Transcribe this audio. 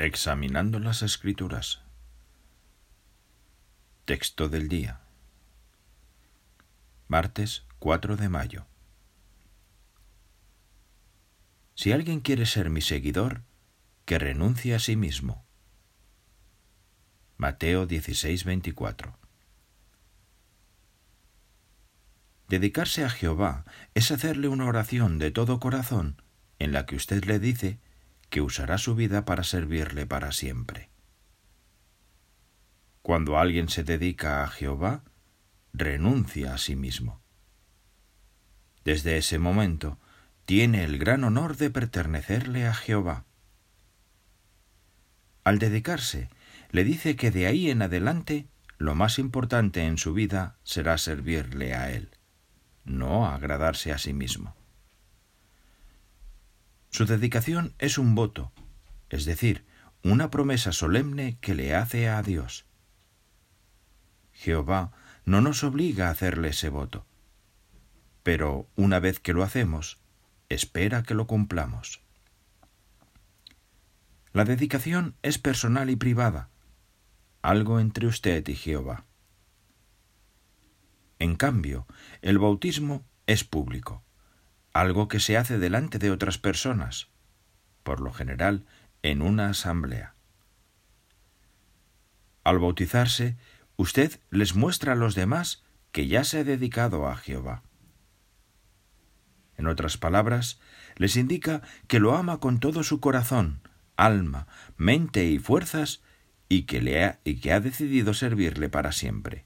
Examinando las Escrituras. Texto del día. Martes 4 de mayo. Si alguien quiere ser mi seguidor, que renuncie a sí mismo. Mateo 16, 24. Dedicarse a Jehová es hacerle una oración de todo corazón en la que usted le dice que usará su vida para servirle para siempre. Cuando alguien se dedica a Jehová, renuncia a sí mismo. Desde ese momento, tiene el gran honor de pertenecerle a Jehová. Al dedicarse, le dice que de ahí en adelante lo más importante en su vida será servirle a Él, no agradarse a sí mismo. Su dedicación es un voto, es decir, una promesa solemne que le hace a Dios. Jehová no nos obliga a hacerle ese voto, pero una vez que lo hacemos, espera que lo cumplamos. La dedicación es personal y privada, algo entre usted y Jehová. En cambio, el bautismo es público algo que se hace delante de otras personas, por lo general en una asamblea. Al bautizarse, usted les muestra a los demás que ya se ha dedicado a Jehová. En otras palabras, les indica que lo ama con todo su corazón, alma, mente y fuerzas y que, le ha, y que ha decidido servirle para siempre.